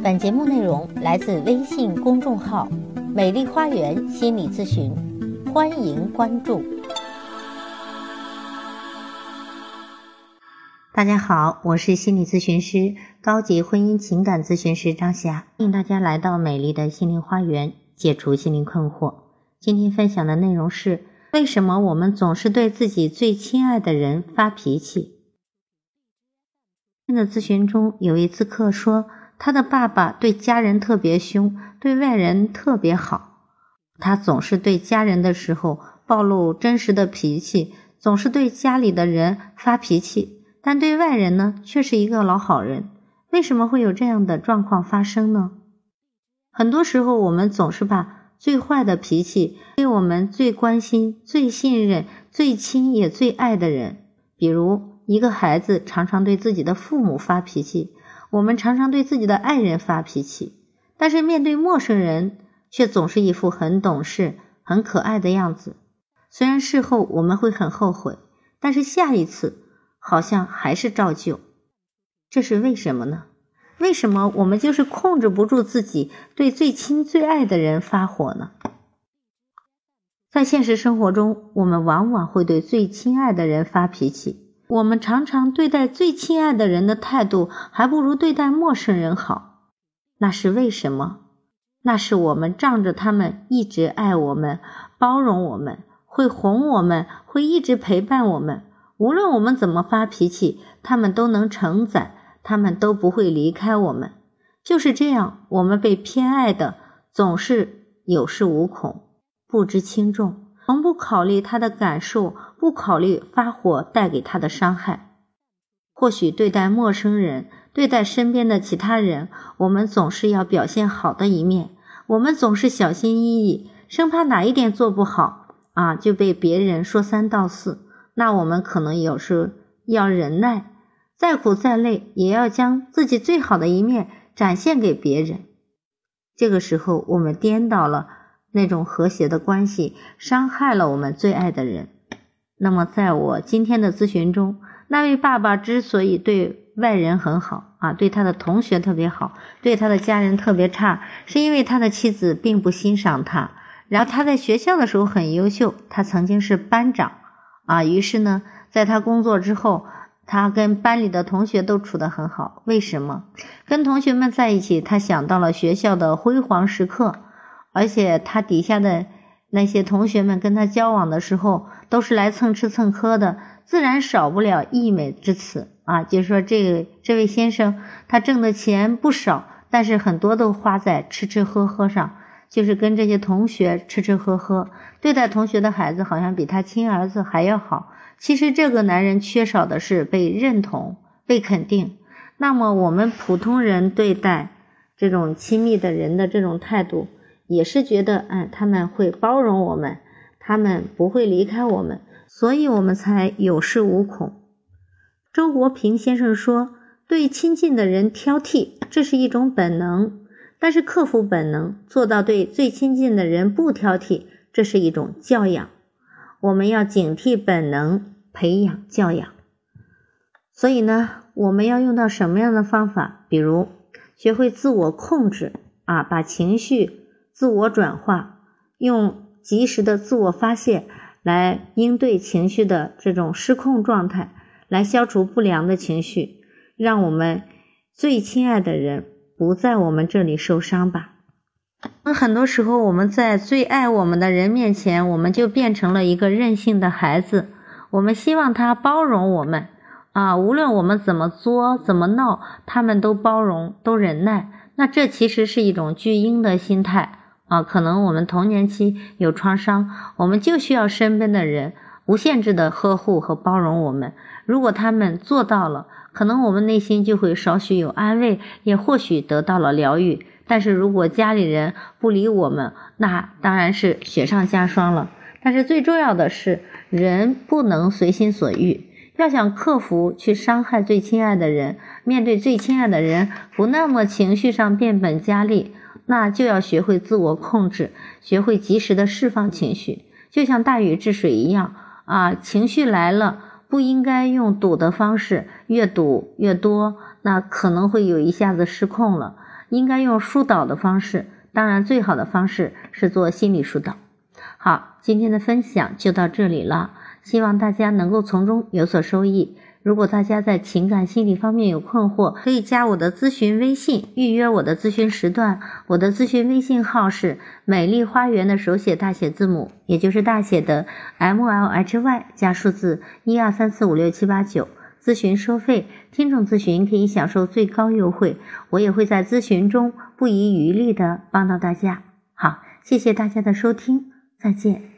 本节目内容来自微信公众号“美丽花园心理咨询”，欢迎关注。大家好，我是心理咨询师、高级婚姻情感咨询师张霞，欢迎大家来到美丽的心灵花园，解除心灵困惑。今天分享的内容是：为什么我们总是对自己最亲爱的人发脾气？的咨询中有一次课说，他的爸爸对家人特别凶，对外人特别好。他总是对家人的时候暴露真实的脾气，总是对家里的人发脾气，但对外人呢却是一个老好人。为什么会有这样的状况发生呢？很多时候，我们总是把最坏的脾气给我们最关心、最信任、最亲也最爱的人，比如。一个孩子常常对自己的父母发脾气，我们常常对自己的爱人发脾气，但是面对陌生人却总是一副很懂事、很可爱的样子。虽然事后我们会很后悔，但是下一次好像还是照旧。这是为什么呢？为什么我们就是控制不住自己对最亲最爱的人发火呢？在现实生活中，我们往往会对最亲爱的人发脾气。我们常常对待最亲爱的人的态度，还不如对待陌生人好。那是为什么？那是我们仗着他们一直爱我们、包容我们、会哄我们、会一直陪伴我们。无论我们怎么发脾气，他们都能承载，他们都不会离开我们。就是这样，我们被偏爱的总是有恃无恐、不知轻重。从不考虑他的感受，不考虑发火带给他的伤害。或许对待陌生人，对待身边的其他人，我们总是要表现好的一面，我们总是小心翼翼，生怕哪一点做不好啊，就被别人说三道四。那我们可能有时要忍耐，再苦再累，也要将自己最好的一面展现给别人。这个时候，我们颠倒了。那种和谐的关系伤害了我们最爱的人。那么，在我今天的咨询中，那位爸爸之所以对外人很好啊，对他的同学特别好，对他的家人特别差，是因为他的妻子并不欣赏他。然后他在学校的时候很优秀，他曾经是班长啊。于是呢，在他工作之后，他跟班里的同学都处得很好。为什么？跟同学们在一起，他想到了学校的辉煌时刻。而且他底下的那些同学们跟他交往的时候，都是来蹭吃蹭喝的，自然少不了溢美之词啊。就是说，这个这位先生他挣的钱不少，但是很多都花在吃吃喝喝上，就是跟这些同学吃吃喝喝，对待同学的孩子好像比他亲儿子还要好。其实这个男人缺少的是被认同、被肯定。那么我们普通人对待这种亲密的人的这种态度。也是觉得，哎，他们会包容我们，他们不会离开我们，所以我们才有恃无恐。周国平先生说，对亲近的人挑剔，这是一种本能；但是克服本能，做到对最亲近的人不挑剔，这是一种教养。我们要警惕本能，培养教养。所以呢，我们要用到什么样的方法？比如，学会自我控制啊，把情绪。自我转化，用及时的自我发泄来应对情绪的这种失控状态，来消除不良的情绪，让我们最亲爱的人不在我们这里受伤吧。那很多时候，我们在最爱我们的人面前，我们就变成了一个任性的孩子。我们希望他包容我们啊，无论我们怎么作、怎么闹，他们都包容、都忍耐。那这其实是一种巨婴的心态。啊，可能我们童年期有创伤，我们就需要身边的人无限制的呵护和包容我们。如果他们做到了，可能我们内心就会少许有安慰，也或许得到了疗愈。但是如果家里人不理我们，那当然是雪上加霜了。但是最重要的是，人不能随心所欲，要想克服去伤害最亲爱的人，面对最亲爱的人，不那么情绪上变本加厉。那就要学会自我控制，学会及时的释放情绪，就像大禹治水一样啊，情绪来了，不应该用堵的方式，越堵越多，那可能会有一下子失控了。应该用疏导的方式，当然最好的方式是做心理疏导。好，今天的分享就到这里了，希望大家能够从中有所收益。如果大家在情感心理方面有困惑，可以加我的咨询微信，预约我的咨询时段。我的咨询微信号是美丽花园的手写大写字母，也就是大写的 M L H Y 加数字一二三四五六七八九。咨询收费，听众咨询可以享受最高优惠。我也会在咨询中不遗余力的帮到大家。好，谢谢大家的收听，再见。